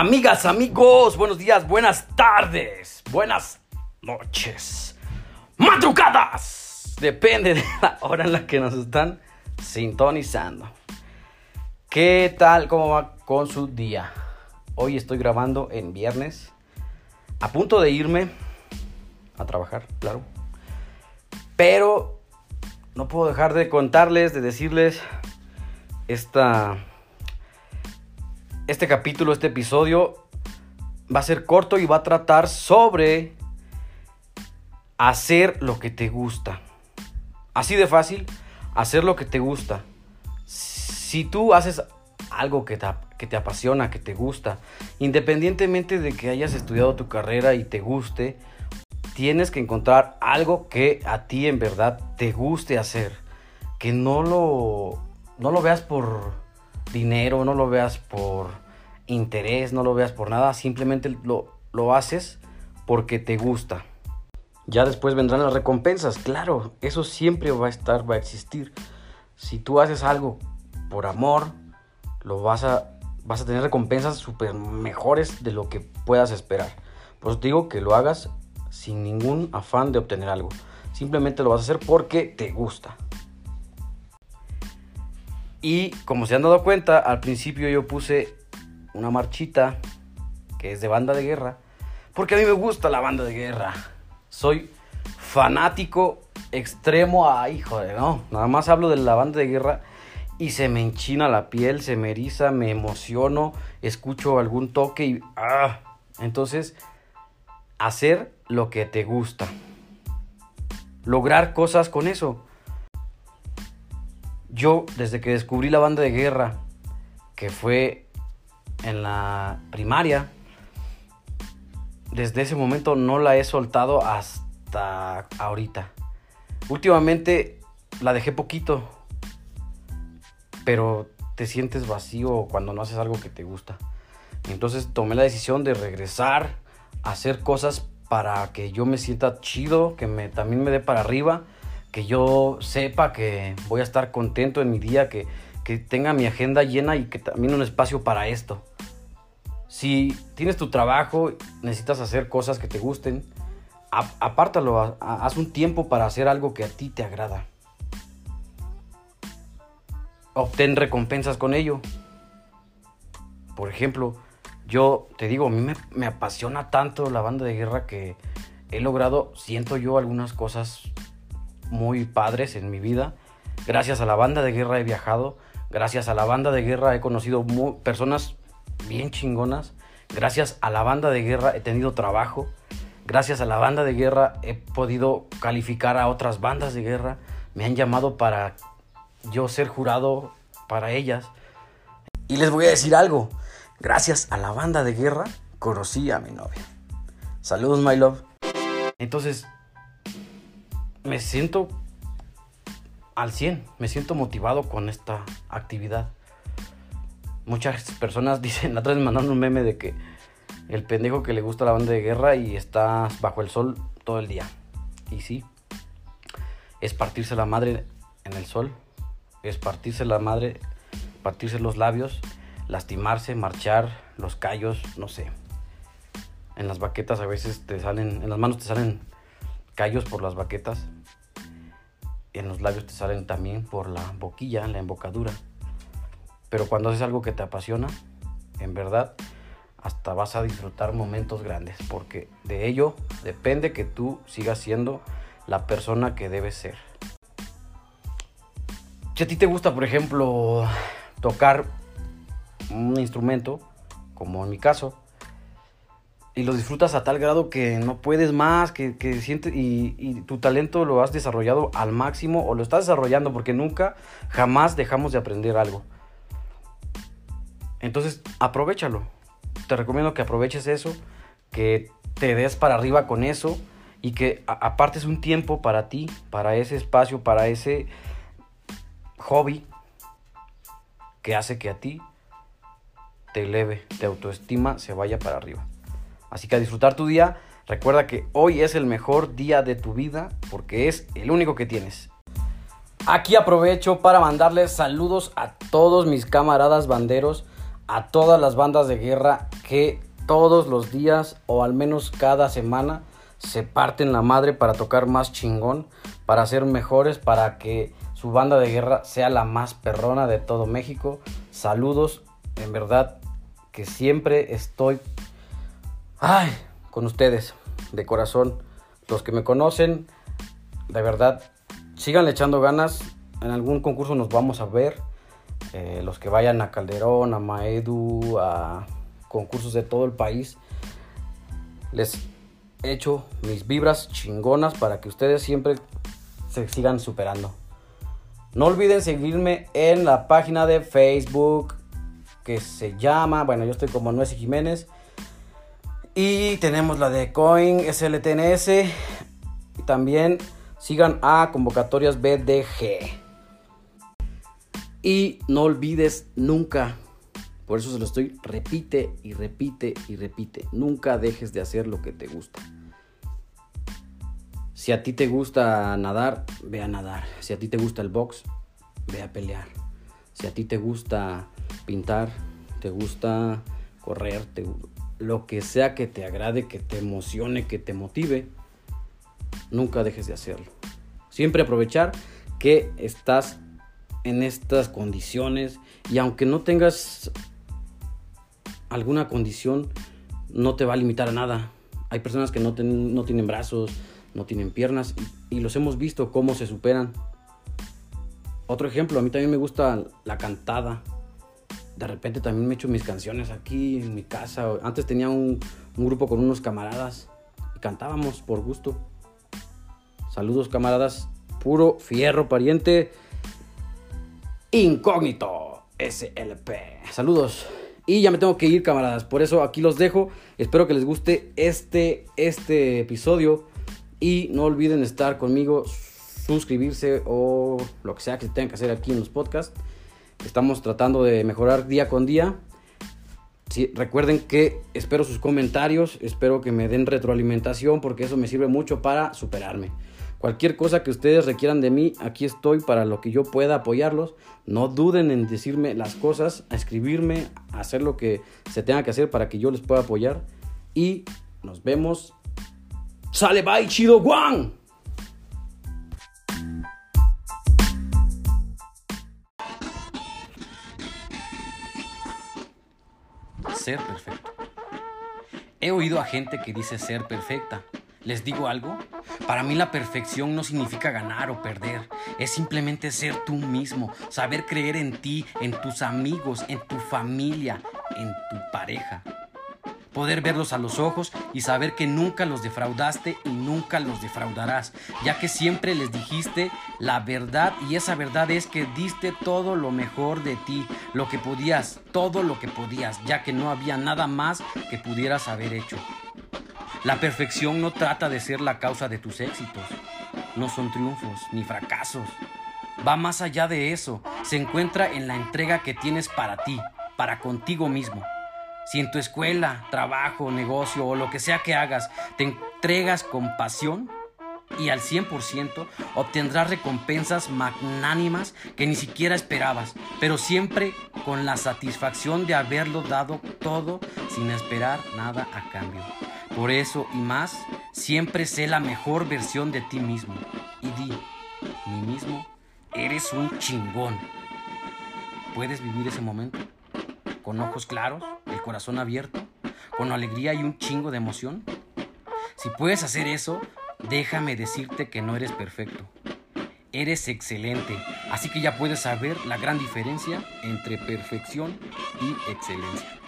Amigas, amigos, buenos días, buenas tardes, buenas noches, madrugadas. Depende de la hora en la que nos están sintonizando. ¿Qué tal? ¿Cómo va con su día? Hoy estoy grabando en viernes, a punto de irme a trabajar, claro. Pero no puedo dejar de contarles, de decirles esta este capítulo, este episodio va a ser corto y va a tratar sobre hacer lo que te gusta. Así de fácil, hacer lo que te gusta. Si tú haces algo que te, que te apasiona, que te gusta, independientemente de que hayas estudiado tu carrera y te guste, tienes que encontrar algo que a ti en verdad te guste hacer. Que no lo, no lo veas por dinero, no lo veas por interés, no lo veas por nada, simplemente lo, lo haces porque te gusta. Ya después vendrán las recompensas, claro, eso siempre va a estar, va a existir. Si tú haces algo por amor, lo vas a, vas a tener recompensas súper mejores de lo que puedas esperar. Por eso te digo que lo hagas sin ningún afán de obtener algo. Simplemente lo vas a hacer porque te gusta. Y como se han dado cuenta, al principio yo puse una marchita que es de banda de guerra, porque a mí me gusta la banda de guerra. Soy fanático extremo a, de no, nada más hablo de la banda de guerra y se me enchina la piel, se me eriza, me emociono, escucho algún toque y ah, entonces hacer lo que te gusta. Lograr cosas con eso. Yo, desde que descubrí la banda de guerra, que fue en la primaria, desde ese momento no la he soltado hasta ahorita. Últimamente la dejé poquito, pero te sientes vacío cuando no haces algo que te gusta. Entonces tomé la decisión de regresar a hacer cosas para que yo me sienta chido, que me, también me dé para arriba que yo sepa que voy a estar contento en mi día, que, tenga mi agenda llena y que también un espacio para esto. Si tienes tu trabajo, necesitas hacer cosas que te gusten, apártalo, haz un tiempo para hacer algo que a ti te agrada. Obtén recompensas con ello. Por ejemplo, yo te digo, a mí me, apasiona tanto la banda de guerra que he logrado, siento yo, algunas cosas muy padres en mi vida. Gracias a la banda de guerra he viajado. Gracias a la banda de guerra he conocido personas bien chingonas. Gracias a la banda de guerra he tenido trabajo. Gracias a la banda de guerra he podido calificar a otras bandas de guerra. Me han llamado para yo ser jurado para ellas. Y les voy a decir algo. Gracias a la banda de guerra conocí a mi novia. Saludos, my love. Entonces, me siento al 100, me siento motivado con esta actividad. Muchas personas dicen, la otra vez mandaron un meme de que el pendejo que le gusta la banda de guerra y está bajo el sol todo el día. Y sí, es partirse la madre en el sol, es partirse la madre, partirse los labios, lastimarse, marchar, los callos, no sé. En las baquetas a veces te salen, en las manos te salen callos por las baquetas. En los labios te salen también por la boquilla, la embocadura. Pero cuando haces algo que te apasiona, en verdad, hasta vas a disfrutar momentos grandes. Porque de ello depende que tú sigas siendo la persona que debes ser. Si a ti te gusta, por ejemplo, tocar un instrumento, como en mi caso, y lo disfrutas a tal grado que no puedes más, que, que sientes y, tu talento lo has desarrollado al máximo o lo estás desarrollando porque nunca, jamás dejamos de aprender algo. Entonces, aprovechalo. Te recomiendo que aproveches eso, que te des para arriba con eso y que apartes un tiempo para ti, para ese espacio, para ese hobby que hace que a ti te eleve, te autoestima, se vaya para arriba. Así que a disfrutar tu día. Recuerda que hoy es el mejor día de tu vida porque es el único que tienes. Aquí aprovecho para mandarles saludos a todos mis camaradas banderos, a todas las bandas de guerra que todos los días o al menos cada semana se parten la madre para tocar más chingón, para ser mejores, para que su banda de guerra sea la más perrona de todo México. Saludos, en verdad que siempre estoy ay, con ustedes, de corazón. Los que me conocen, de verdad, sigan echando ganas. En algún concurso nos vamos a ver. Eh, los que vayan a Calderón, a Maedu, a concursos de todo el país. Les echo mis vibras chingonas para que ustedes siempre se sigan superando. No olviden seguirme en la página de Facebook que se llama, bueno, yo estoy como Nuez Jiménez. Y tenemos la de Coin SLTNS. Y también sigan a convocatorias BDG. Y no olvides nunca, por eso se lo estoy, repite y repite y repite. Nunca dejes de hacer lo que te gusta. Si a ti te gusta nadar, ve a nadar. Si a ti te gusta el box, ve a pelear. Si a ti te gusta pintar, te gusta correr, lo que sea que te agrade, que te emocione, que te motive, nunca dejes de hacerlo. Siempre aprovechar que estás en estas condiciones y aunque no tengas alguna condición, no te va a limitar a nada. Hay personas que no, no tienen brazos, no tienen piernas y, los hemos visto cómo se superan. Otro ejemplo, a mí también me gusta la cantada. De repente también me echo mis canciones aquí en mi casa. Antes tenía un, un grupo con unos camaradas y cantábamos por gusto. Saludos camaradas, puro fierro pariente. Incógnito SLP. Saludos. Y ya me tengo que ir, camaradas. Por eso aquí los dejo. Espero que les guste este, este episodio. Y no olviden estar conmigo, suscribirse o lo que sea que tengan que hacer aquí en los podcasts. Estamos tratando de mejorar día con día. recuerden que espero sus comentarios, espero que me den retroalimentación porque eso me sirve mucho para superarme. Cualquier cosa que ustedes requieran de mí, aquí estoy para lo que yo pueda apoyarlos. No duden en decirme las cosas, a escribirme, hacer lo que se tenga que hacer para que yo les pueda apoyar. Y nos vemos Sale, bye, chido, Juan. Ser perfecto. He oído a gente que dice ser perfecta. ¿Les digo algo? Para mí la perfección no significa ganar o perder. Es simplemente ser tú mismo, saber creer en ti, en tus amigos, en tu familia, en tu pareja poder verlos a los ojos y saber que nunca los defraudaste y nunca los defraudarás, ya que siempre les dijiste la verdad y esa verdad es que diste todo lo mejor de ti, lo que podías, todo lo que podías, ya que no había nada más que pudieras haber hecho. La perfección no trata de ser la causa de tus éxitos, no son triunfos ni fracasos. Va más allá de eso, se encuentra en la entrega que tienes para ti, para contigo mismo. Si en tu escuela, trabajo, negocio o lo que sea que hagas te entregas con pasión y al 100% obtendrás recompensas magnánimas que ni siquiera esperabas, pero siempre con la satisfacción de haberlo dado todo sin esperar nada a cambio. Por eso y más, siempre sé la mejor versión de ti mismo y di, mí mismo, eres un chingón. ¿Puedes vivir ese momento? con ojos claros, el corazón abierto, con alegría y un chingo de emoción? Si puedes hacer eso, déjame decirte que no eres perfecto. Eres excelente, así que ya puedes saber la gran diferencia entre perfección y excelencia.